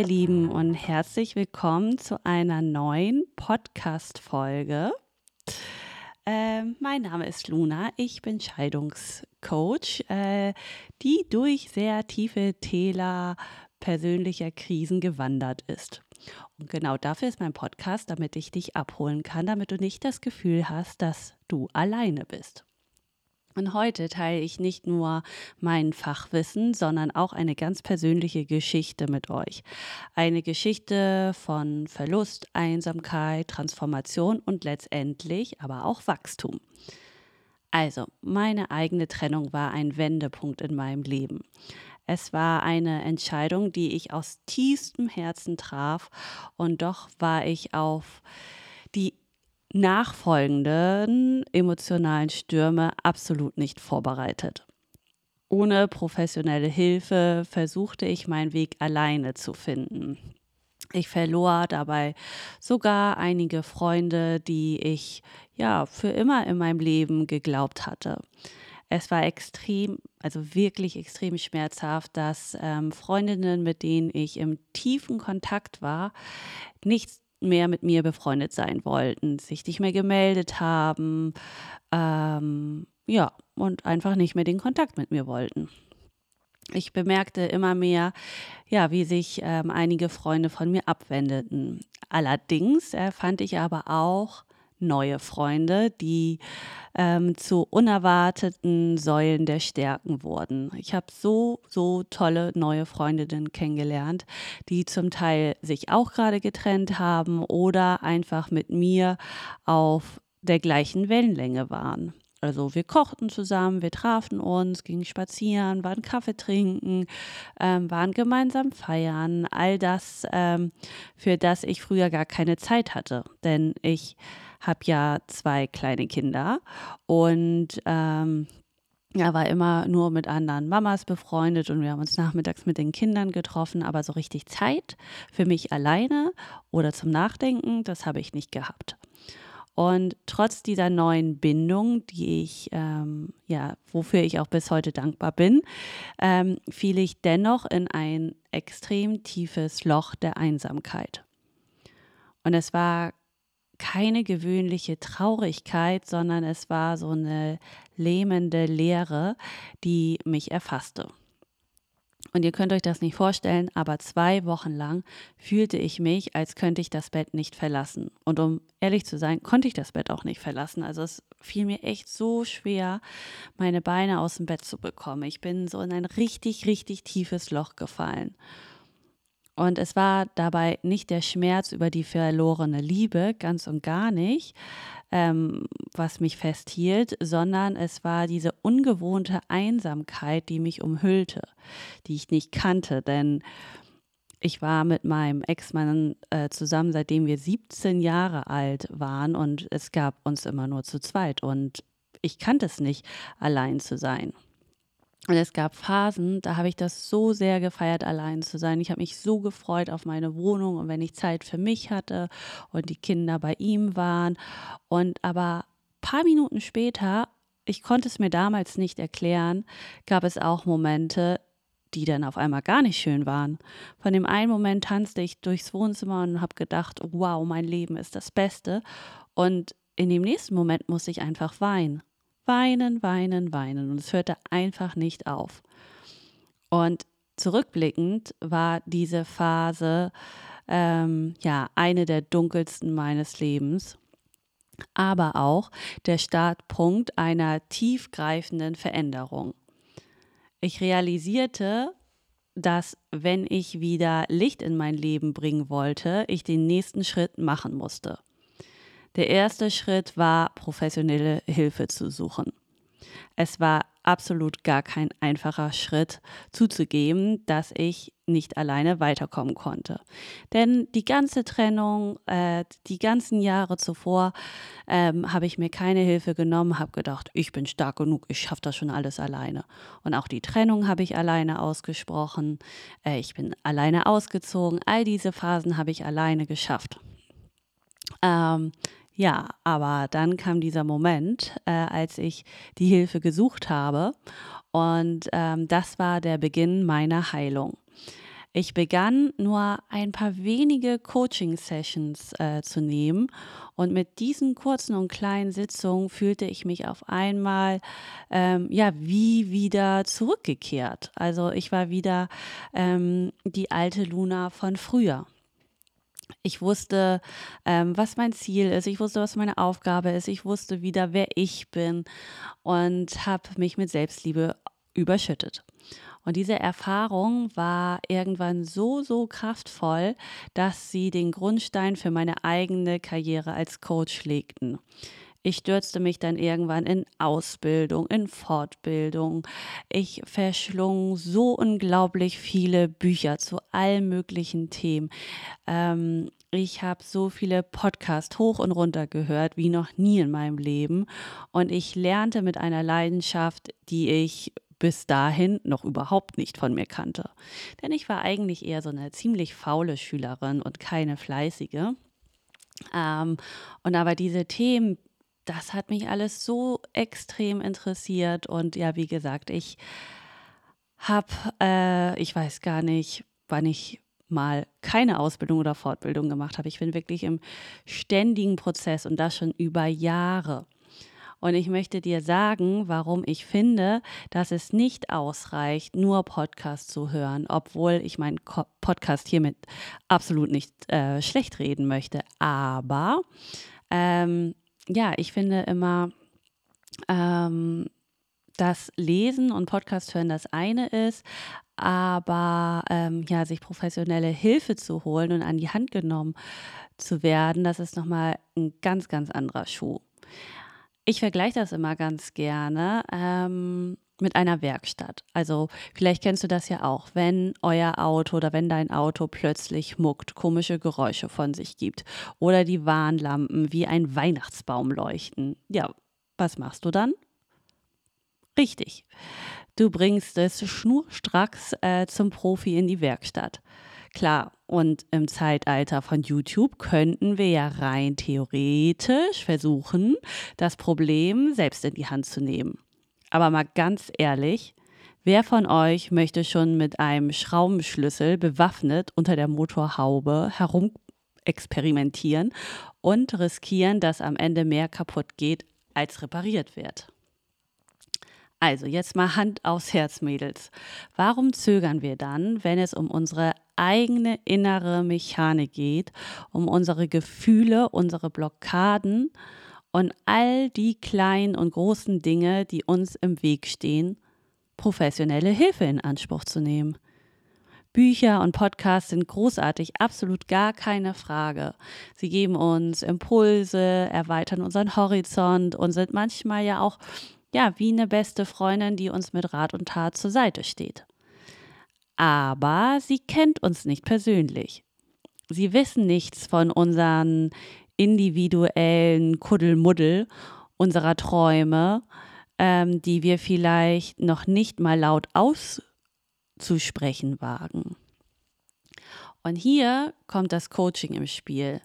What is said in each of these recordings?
ihr Lieben und herzlich willkommen zu einer neuen Podcast-Folge. Äh, mein Name ist Luna, ich bin Scheidungscoach, äh, die durch sehr tiefe Täler persönlicher Krisen gewandert ist. Und genau dafür ist mein Podcast, damit ich dich abholen kann, damit du nicht das Gefühl hast, dass du alleine bist. Und heute teile ich nicht nur mein Fachwissen, sondern auch eine ganz persönliche Geschichte mit euch. Eine Geschichte von Verlust, Einsamkeit, Transformation und letztendlich aber auch Wachstum. Also, meine eigene Trennung war ein Wendepunkt in meinem Leben. Es war eine Entscheidung, die ich aus tiefstem Herzen traf und doch war ich auf die nachfolgenden emotionalen Stürme absolut nicht vorbereitet. Ohne professionelle Hilfe versuchte ich meinen Weg alleine zu finden. Ich verlor dabei sogar einige Freunde, die ich ja für immer in meinem Leben geglaubt hatte. Es war extrem, also wirklich extrem schmerzhaft, dass ähm, Freundinnen, mit denen ich im tiefen Kontakt war, nicht mehr mit mir befreundet sein wollten, sich nicht mehr gemeldet haben, ähm, ja, und einfach nicht mehr den Kontakt mit mir wollten. Ich bemerkte immer mehr, ja, wie sich ähm, einige Freunde von mir abwendeten. Allerdings äh, fand ich aber auch neue Freunde, die ähm, zu unerwarteten Säulen der Stärken wurden. Ich habe so, so tolle neue Freundinnen kennengelernt, die zum Teil sich auch gerade getrennt haben oder einfach mit mir auf der gleichen Wellenlänge waren. Also wir kochten zusammen, wir trafen uns, gingen spazieren, waren Kaffee trinken, ähm, waren gemeinsam feiern. All das, ähm, für das ich früher gar keine Zeit hatte. Denn ich habe ja zwei kleine Kinder und ähm, ja, war immer nur mit anderen Mamas befreundet und wir haben uns nachmittags mit den Kindern getroffen, aber so richtig Zeit für mich alleine oder zum Nachdenken, das habe ich nicht gehabt. Und trotz dieser neuen Bindung, die ich, ähm, ja, wofür ich auch bis heute dankbar bin, ähm, fiel ich dennoch in ein extrem tiefes Loch der Einsamkeit. Und es war keine gewöhnliche Traurigkeit, sondern es war so eine lähmende Leere, die mich erfasste. Und ihr könnt euch das nicht vorstellen, aber zwei Wochen lang fühlte ich mich, als könnte ich das Bett nicht verlassen. Und um ehrlich zu sein, konnte ich das Bett auch nicht verlassen. Also es fiel mir echt so schwer, meine Beine aus dem Bett zu bekommen. Ich bin so in ein richtig, richtig tiefes Loch gefallen. Und es war dabei nicht der Schmerz über die verlorene Liebe, ganz und gar nicht, ähm, was mich festhielt, sondern es war diese ungewohnte Einsamkeit, die mich umhüllte, die ich nicht kannte. Denn ich war mit meinem Ex-Mann äh, zusammen, seitdem wir 17 Jahre alt waren und es gab uns immer nur zu zweit und ich kannte es nicht, allein zu sein. Und es gab Phasen, da habe ich das so sehr gefeiert, allein zu sein. Ich habe mich so gefreut auf meine Wohnung und wenn ich Zeit für mich hatte und die Kinder bei ihm waren. Und aber ein paar Minuten später, ich konnte es mir damals nicht erklären, gab es auch Momente, die dann auf einmal gar nicht schön waren. Von dem einen Moment tanzte ich durchs Wohnzimmer und habe gedacht, wow, mein Leben ist das Beste. Und in dem nächsten Moment musste ich einfach weinen weinen, weinen, weinen. Und es hörte einfach nicht auf. Und zurückblickend war diese Phase ähm, ja eine der dunkelsten meines Lebens, aber auch der Startpunkt einer tiefgreifenden Veränderung. Ich realisierte, dass wenn ich wieder Licht in mein Leben bringen wollte, ich den nächsten Schritt machen musste. Der erste Schritt war, professionelle Hilfe zu suchen. Es war absolut gar kein einfacher Schritt zuzugeben, dass ich nicht alleine weiterkommen konnte. Denn die ganze Trennung, äh, die ganzen Jahre zuvor, ähm, habe ich mir keine Hilfe genommen, habe gedacht, ich bin stark genug, ich schaffe das schon alles alleine. Und auch die Trennung habe ich alleine ausgesprochen, äh, ich bin alleine ausgezogen, all diese Phasen habe ich alleine geschafft. Ähm, ja, aber dann kam dieser Moment, äh, als ich die Hilfe gesucht habe und ähm, das war der Beginn meiner Heilung. Ich begann nur ein paar wenige Coaching-Sessions äh, zu nehmen und mit diesen kurzen und kleinen Sitzungen fühlte ich mich auf einmal ähm, ja wie wieder zurückgekehrt. Also ich war wieder ähm, die alte Luna von früher. Ich wusste, ähm, was mein Ziel ist. Ich wusste, was meine Aufgabe ist. Ich wusste wieder, wer ich bin und habe mich mit Selbstliebe überschüttet. Und diese Erfahrung war irgendwann so, so kraftvoll, dass sie den Grundstein für meine eigene Karriere als Coach legten. Ich stürzte mich dann irgendwann in Ausbildung, in Fortbildung. Ich verschlung so unglaublich viele Bücher zu allen möglichen Themen. Ähm, ich habe so viele Podcasts hoch und runter gehört wie noch nie in meinem Leben. Und ich lernte mit einer Leidenschaft, die ich bis dahin noch überhaupt nicht von mir kannte. Denn ich war eigentlich eher so eine ziemlich faule Schülerin und keine fleißige. Ähm, und aber diese Themen, das hat mich alles so extrem interessiert. Und ja, wie gesagt, ich habe, äh, ich weiß gar nicht, wann ich mal keine Ausbildung oder Fortbildung gemacht habe. Ich bin wirklich im ständigen Prozess und das schon über Jahre. Und ich möchte dir sagen, warum ich finde, dass es nicht ausreicht, nur Podcast zu hören, obwohl ich meinen Podcast hiermit absolut nicht äh, schlecht reden möchte. Aber ähm, ja, ich finde immer, ähm, dass Lesen und Podcast hören das eine ist, aber ähm, ja, sich professionelle Hilfe zu holen und an die Hand genommen zu werden, das ist nochmal ein ganz, ganz anderer Schuh. Ich vergleiche das immer ganz gerne ähm, mit einer Werkstatt. Also vielleicht kennst du das ja auch, wenn euer Auto oder wenn dein Auto plötzlich muckt, komische Geräusche von sich gibt oder die Warnlampen wie ein Weihnachtsbaum leuchten. Ja, was machst du dann? Richtig. Du bringst es schnurstracks äh, zum Profi in die Werkstatt. Klar, und im Zeitalter von YouTube könnten wir ja rein theoretisch versuchen, das Problem selbst in die Hand zu nehmen. Aber mal ganz ehrlich, wer von euch möchte schon mit einem Schraubenschlüssel bewaffnet unter der Motorhaube herum experimentieren und riskieren, dass am Ende mehr kaputt geht, als repariert wird? Also jetzt mal Hand aufs Herz, Mädels. Warum zögern wir dann, wenn es um unsere eigene innere Mechanik geht, um unsere Gefühle, unsere Blockaden und all die kleinen und großen Dinge, die uns im Weg stehen, professionelle Hilfe in Anspruch zu nehmen? Bücher und Podcasts sind großartig, absolut gar keine Frage. Sie geben uns Impulse, erweitern unseren Horizont und sind manchmal ja auch ja, wie eine beste Freundin, die uns mit Rat und Tat zur Seite steht. Aber sie kennt uns nicht persönlich. Sie wissen nichts von unseren individuellen Kuddelmuddel, unserer Träume, ähm, die wir vielleicht noch nicht mal laut auszusprechen wagen. Und hier kommt das Coaching im Spiel.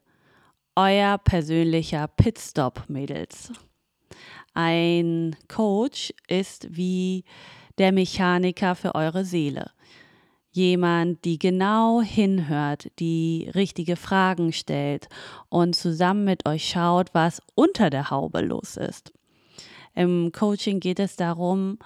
Euer persönlicher Pitstop, Mädels. Ein Coach ist wie der Mechaniker für eure Seele. Jemand, die genau hinhört, die richtige Fragen stellt und zusammen mit euch schaut, was unter der Haube los ist. Im Coaching geht es darum,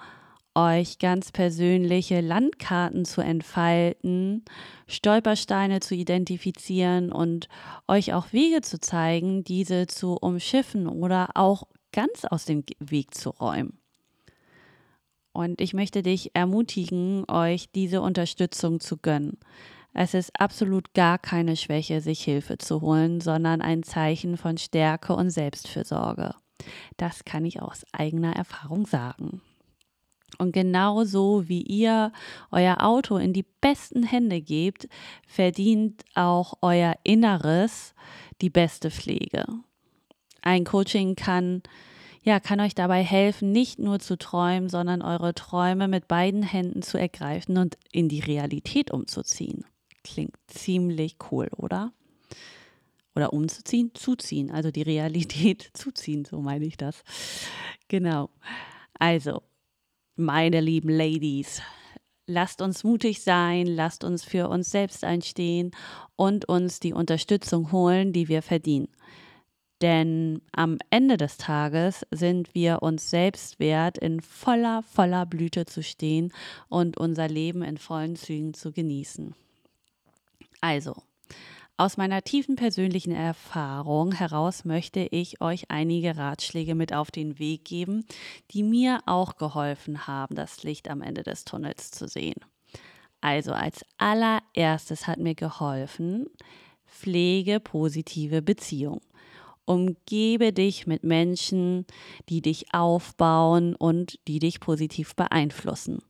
euch ganz persönliche Landkarten zu entfalten, Stolpersteine zu identifizieren und euch auch Wege zu zeigen, diese zu umschiffen oder auch ganz aus dem Weg zu räumen. Und ich möchte dich ermutigen, euch diese Unterstützung zu gönnen. Es ist absolut gar keine Schwäche, sich Hilfe zu holen, sondern ein Zeichen von Stärke und Selbstfürsorge. Das kann ich aus eigener Erfahrung sagen. Und genauso wie ihr euer Auto in die besten Hände gebt, verdient auch euer Inneres die beste Pflege. Ein Coaching kann ja, kann euch dabei helfen, nicht nur zu träumen, sondern eure Träume mit beiden Händen zu ergreifen und in die Realität umzuziehen. Klingt ziemlich cool, oder? Oder umzuziehen, zuziehen, also die Realität zuziehen, so meine ich das. Genau. Also, meine lieben Ladies, lasst uns mutig sein, lasst uns für uns selbst einstehen und uns die Unterstützung holen, die wir verdienen. Denn am Ende des Tages sind wir uns selbst wert, in voller, voller Blüte zu stehen und unser Leben in vollen Zügen zu genießen. Also, aus meiner tiefen persönlichen Erfahrung heraus möchte ich euch einige Ratschläge mit auf den Weg geben, die mir auch geholfen haben, das Licht am Ende des Tunnels zu sehen. Also als allererstes hat mir geholfen, pflege positive Beziehungen. Umgebe dich mit Menschen, die dich aufbauen und die dich positiv beeinflussen.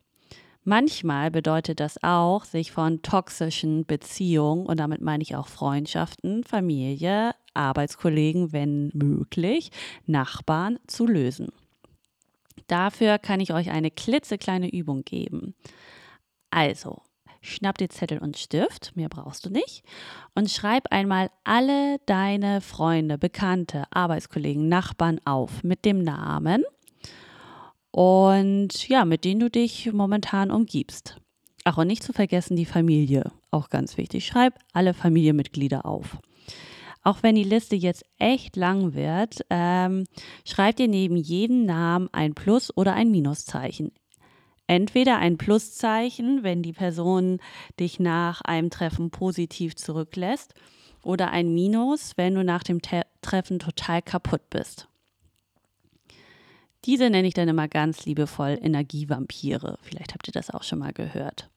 Manchmal bedeutet das auch, sich von toxischen Beziehungen, und damit meine ich auch Freundschaften, Familie, Arbeitskollegen, wenn möglich, Nachbarn zu lösen. Dafür kann ich euch eine klitzekleine Übung geben. Also, schnapp dir Zettel und Stift, mehr brauchst du nicht, und schreib einmal alle deine Freunde, Bekannte, Arbeitskollegen, Nachbarn auf mit dem Namen und ja, mit denen du dich momentan umgibst. Ach, und nicht zu vergessen die Familie, auch ganz wichtig. Schreib alle Familienmitglieder auf. Auch wenn die Liste jetzt echt lang wird, ähm, schreib dir neben jedem Namen ein Plus- oder ein Minuszeichen. Entweder ein Pluszeichen, wenn die Person dich nach einem Treffen positiv zurücklässt, oder ein Minus, wenn du nach dem Te Treffen total kaputt bist. Diese nenne ich dann immer ganz liebevoll Energievampire. Vielleicht habt ihr das auch schon mal gehört.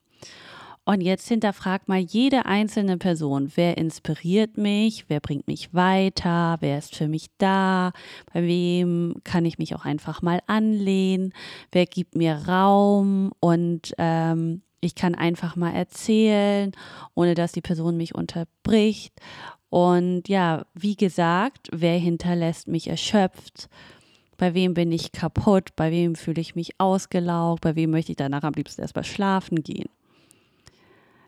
Und jetzt hinterfragt mal jede einzelne Person, wer inspiriert mich, wer bringt mich weiter, wer ist für mich da, bei wem kann ich mich auch einfach mal anlehnen, wer gibt mir Raum? Und ähm, ich kann einfach mal erzählen, ohne dass die Person mich unterbricht. Und ja, wie gesagt, wer hinterlässt mich erschöpft, bei wem bin ich kaputt, bei wem fühle ich mich ausgelaugt, bei wem möchte ich danach am liebsten erstmal schlafen gehen.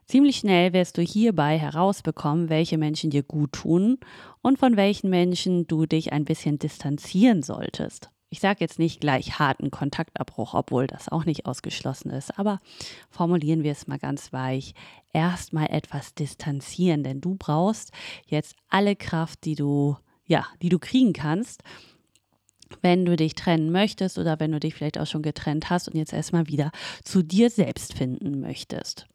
Ziemlich schnell wirst du hierbei herausbekommen, welche Menschen dir gut tun und von welchen Menschen du dich ein bisschen distanzieren solltest. Ich sage jetzt nicht gleich harten Kontaktabbruch, obwohl das auch nicht ausgeschlossen ist, aber formulieren wir es mal ganz weich. Erstmal etwas distanzieren, denn du brauchst jetzt alle Kraft, die du, ja, die du kriegen kannst, wenn du dich trennen möchtest oder wenn du dich vielleicht auch schon getrennt hast und jetzt erstmal wieder zu dir selbst finden möchtest.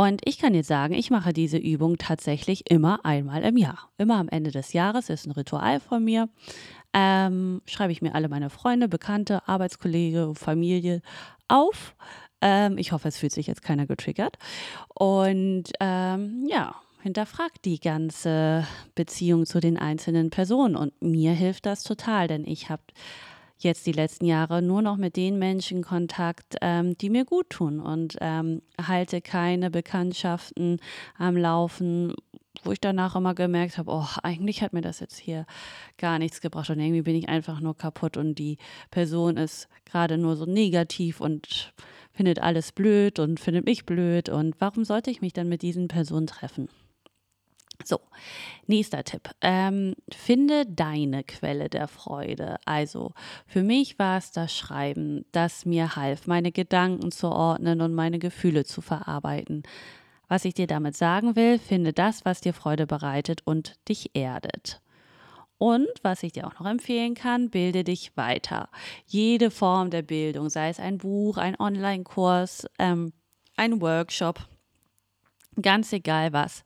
Und ich kann jetzt sagen, ich mache diese Übung tatsächlich immer einmal im Jahr. Immer am Ende des Jahres ist ein Ritual von mir. Ähm, schreibe ich mir alle meine Freunde, Bekannte, Arbeitskollege, Familie auf. Ähm, ich hoffe, es fühlt sich jetzt keiner getriggert. Und ähm, ja, hinterfragt die ganze Beziehung zu den einzelnen Personen. Und mir hilft das total, denn ich habe jetzt die letzten Jahre nur noch mit den Menschen Kontakt, ähm, die mir gut tun und ähm, halte keine Bekanntschaften am Laufen, wo ich danach immer gemerkt habe, oh, eigentlich hat mir das jetzt hier gar nichts gebracht und irgendwie bin ich einfach nur kaputt und die Person ist gerade nur so negativ und findet alles blöd und findet mich blöd und warum sollte ich mich dann mit diesen Personen treffen? So, nächster Tipp. Ähm, finde deine Quelle der Freude. Also für mich war es das Schreiben, das mir half, meine Gedanken zu ordnen und meine Gefühle zu verarbeiten. Was ich dir damit sagen will, finde das, was dir Freude bereitet und dich erdet. Und was ich dir auch noch empfehlen kann, bilde dich weiter. Jede Form der Bildung, sei es ein Buch, ein Online-Kurs, ähm, ein Workshop, Ganz egal was.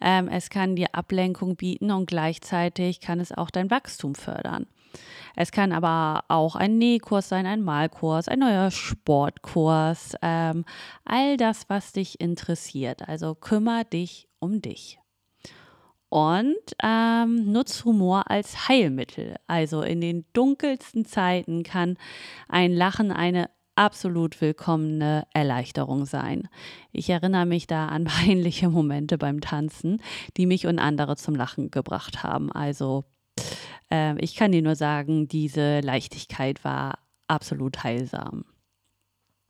Ähm, es kann dir Ablenkung bieten und gleichzeitig kann es auch dein Wachstum fördern. Es kann aber auch ein Nähkurs sein, ein Malkurs, ein neuer Sportkurs, ähm, all das, was dich interessiert. Also kümmere dich um dich. Und ähm, nutz Humor als Heilmittel. Also in den dunkelsten Zeiten kann ein Lachen eine absolut willkommene Erleichterung sein. Ich erinnere mich da an peinliche Momente beim Tanzen, die mich und andere zum Lachen gebracht haben. Also äh, ich kann dir nur sagen, diese Leichtigkeit war absolut heilsam.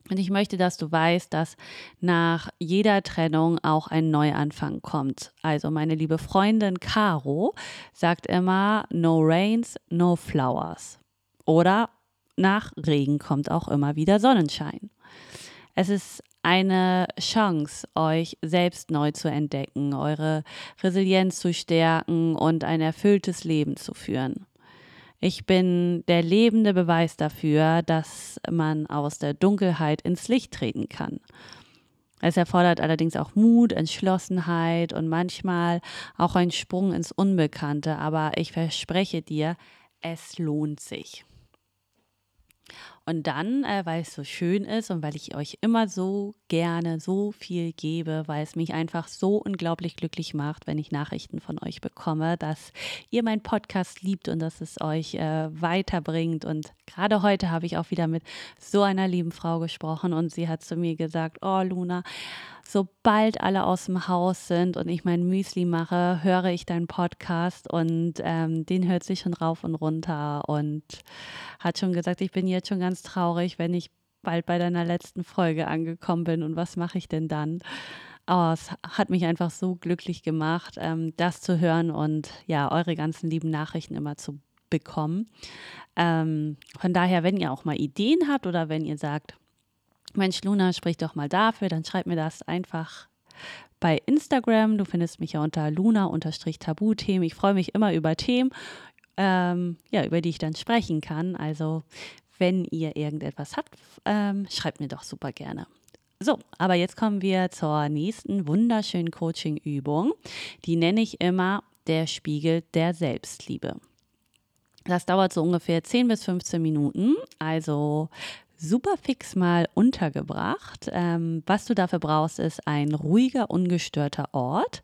Und ich möchte, dass du weißt, dass nach jeder Trennung auch ein Neuanfang kommt. Also meine liebe Freundin Caro sagt immer, no rains, no flowers. Oder nach Regen kommt auch immer wieder Sonnenschein. Es ist eine Chance, euch selbst neu zu entdecken, eure Resilienz zu stärken und ein erfülltes Leben zu führen. Ich bin der lebende Beweis dafür, dass man aus der Dunkelheit ins Licht treten kann. Es erfordert allerdings auch Mut, Entschlossenheit und manchmal auch einen Sprung ins Unbekannte, aber ich verspreche dir, es lohnt sich. Und dann, äh, weil es so schön ist und weil ich euch immer so gerne so viel gebe, weil es mich einfach so unglaublich glücklich macht, wenn ich Nachrichten von euch bekomme, dass ihr meinen Podcast liebt und dass es euch äh, weiterbringt. Und gerade heute habe ich auch wieder mit so einer lieben Frau gesprochen und sie hat zu mir gesagt, oh Luna, sobald alle aus dem Haus sind und ich mein Müsli mache, höre ich deinen Podcast und ähm, den hört sich schon rauf und runter und hat schon gesagt, ich bin jetzt schon ganz traurig, wenn ich bald bei deiner letzten Folge angekommen bin und was mache ich denn dann? Oh, es hat mich einfach so glücklich gemacht, ähm, das zu hören und ja, eure ganzen lieben Nachrichten immer zu bekommen. Ähm, von daher, wenn ihr auch mal Ideen habt oder wenn ihr sagt, Mensch, Luna, sprich doch mal dafür, dann schreib mir das einfach bei Instagram. Du findest mich ja unter luna-tabuthemen. Ich freue mich immer über Themen, ähm, ja, über die ich dann sprechen kann. Also, wenn ihr irgendetwas habt, ähm, schreibt mir doch super gerne. So, aber jetzt kommen wir zur nächsten wunderschönen Coaching-Übung. Die nenne ich immer der Spiegel der Selbstliebe. Das dauert so ungefähr 10 bis 15 Minuten. Also super fix mal untergebracht. Ähm, was du dafür brauchst, ist ein ruhiger, ungestörter Ort,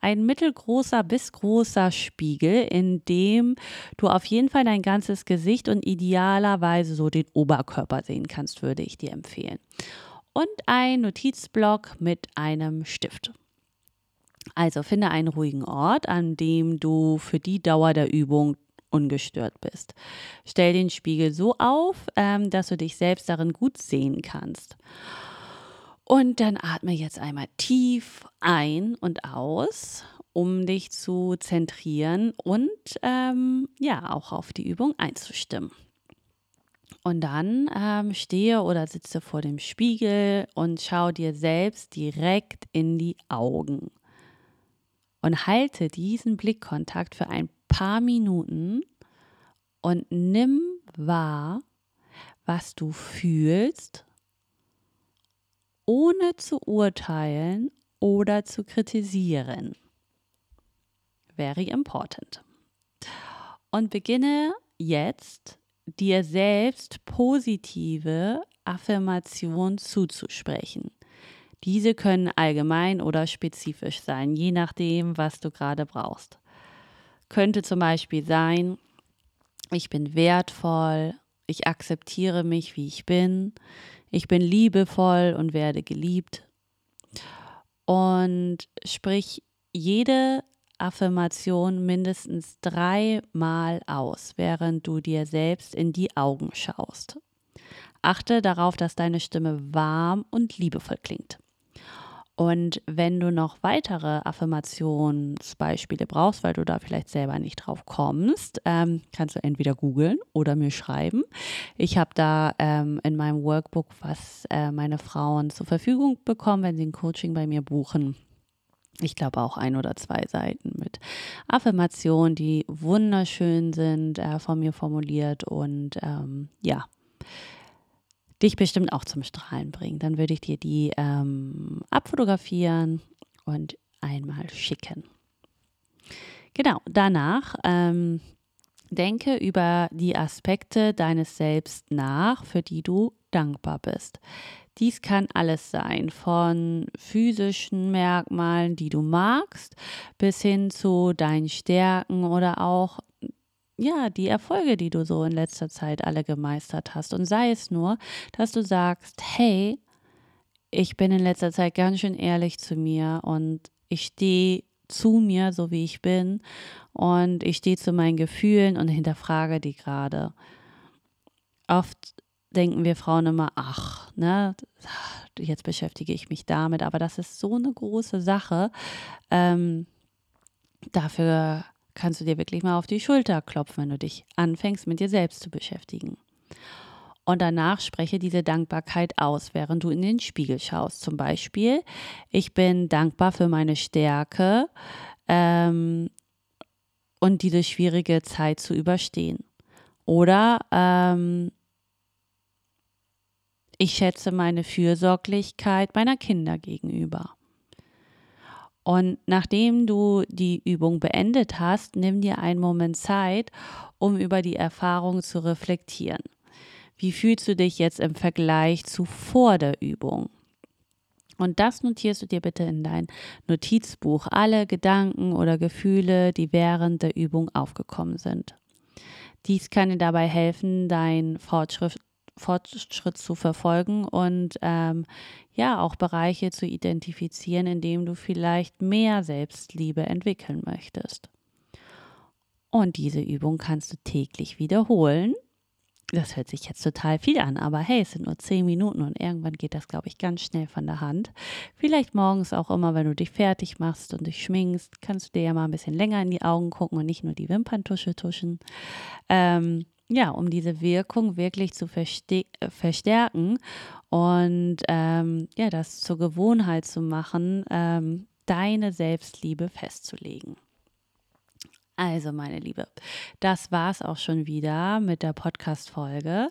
ein mittelgroßer bis großer Spiegel, in dem du auf jeden Fall dein ganzes Gesicht und idealerweise so den Oberkörper sehen kannst, würde ich dir empfehlen. Und ein Notizblock mit einem Stift. Also finde einen ruhigen Ort, an dem du für die Dauer der Übung ungestört bist. Stell den Spiegel so auf, ähm, dass du dich selbst darin gut sehen kannst. Und dann atme jetzt einmal tief ein und aus, um dich zu zentrieren und ähm, ja auch auf die Übung einzustimmen. Und dann ähm, stehe oder sitze vor dem Spiegel und schau dir selbst direkt in die Augen. Und halte diesen Blickkontakt für ein paar Minuten und nimm wahr, was du fühlst, ohne zu urteilen oder zu kritisieren. Very important. Und beginne jetzt dir selbst positive Affirmationen zuzusprechen. Diese können allgemein oder spezifisch sein, je nachdem, was du gerade brauchst könnte zum Beispiel sein, ich bin wertvoll, ich akzeptiere mich, wie ich bin, ich bin liebevoll und werde geliebt. Und sprich jede Affirmation mindestens dreimal aus, während du dir selbst in die Augen schaust. Achte darauf, dass deine Stimme warm und liebevoll klingt. Und wenn du noch weitere Affirmationsbeispiele brauchst, weil du da vielleicht selber nicht drauf kommst, ähm, kannst du entweder googeln oder mir schreiben. Ich habe da ähm, in meinem Workbook, was äh, meine Frauen zur Verfügung bekommen, wenn sie ein Coaching bei mir buchen. Ich glaube auch ein oder zwei Seiten mit Affirmationen, die wunderschön sind, äh, von mir formuliert und ähm, ja, dich bestimmt auch zum Strahlen bringen. Dann würde ich dir die ähm, abfotografieren und einmal schicken. Genau, danach ähm, denke über die Aspekte deines Selbst nach, für die du dankbar bist. Dies kann alles sein, von physischen Merkmalen, die du magst, bis hin zu deinen Stärken oder auch ja, die Erfolge, die du so in letzter Zeit alle gemeistert hast. Und sei es nur, dass du sagst, hey, ich bin in letzter Zeit ganz schön ehrlich zu mir und ich stehe zu mir, so wie ich bin. Und ich stehe zu meinen Gefühlen und hinterfrage die gerade. Oft denken wir Frauen immer, ach, ne, jetzt beschäftige ich mich damit, aber das ist so eine große Sache. Ähm, dafür kannst du dir wirklich mal auf die Schulter klopfen, wenn du dich anfängst, mit dir selbst zu beschäftigen. Und danach spreche diese Dankbarkeit aus, während du in den Spiegel schaust. Zum Beispiel, ich bin dankbar für meine Stärke ähm, und diese schwierige Zeit zu überstehen. Oder ähm, ich schätze meine Fürsorglichkeit meiner Kinder gegenüber. Und nachdem du die Übung beendet hast, nimm dir einen Moment Zeit, um über die Erfahrung zu reflektieren. Wie fühlst du dich jetzt im Vergleich zu vor der Übung? Und das notierst du dir bitte in dein Notizbuch, alle Gedanken oder Gefühle, die während der Übung aufgekommen sind. Dies kann dir dabei helfen, deinen Fortschritt, Fortschritt zu verfolgen und ähm, ja auch Bereiche zu identifizieren, in denen du vielleicht mehr Selbstliebe entwickeln möchtest. Und diese Übung kannst du täglich wiederholen das hört sich jetzt total viel an, aber hey, es sind nur zehn Minuten und irgendwann geht das, glaube ich, ganz schnell von der Hand. Vielleicht morgens auch immer, wenn du dich fertig machst und dich schminkst, kannst du dir ja mal ein bisschen länger in die Augen gucken und nicht nur die Wimperntusche tuschen. Ähm, ja, um diese Wirkung wirklich zu verstärken und ähm, ja, das zur Gewohnheit zu machen, ähm, deine Selbstliebe festzulegen. Also, meine Liebe, das war's auch schon wieder mit der Podcast-Folge.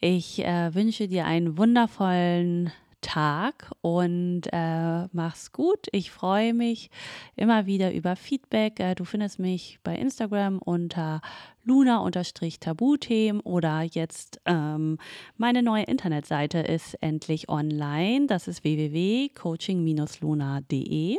Ich äh, wünsche dir einen wundervollen Tag und äh, mach's gut. Ich freue mich immer wieder über Feedback. Äh, du findest mich bei Instagram unter luna-tabuthemen oder jetzt ähm, meine neue Internetseite ist endlich online. Das ist www.coaching-luna.de.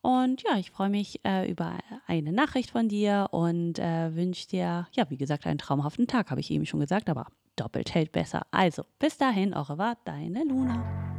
Und ja, ich freue mich äh, über eine Nachricht von dir und äh, wünsche dir, ja, wie gesagt, einen traumhaften Tag, habe ich eben schon gesagt, aber doppelt hält besser. Also, bis dahin, revoir, deine Luna.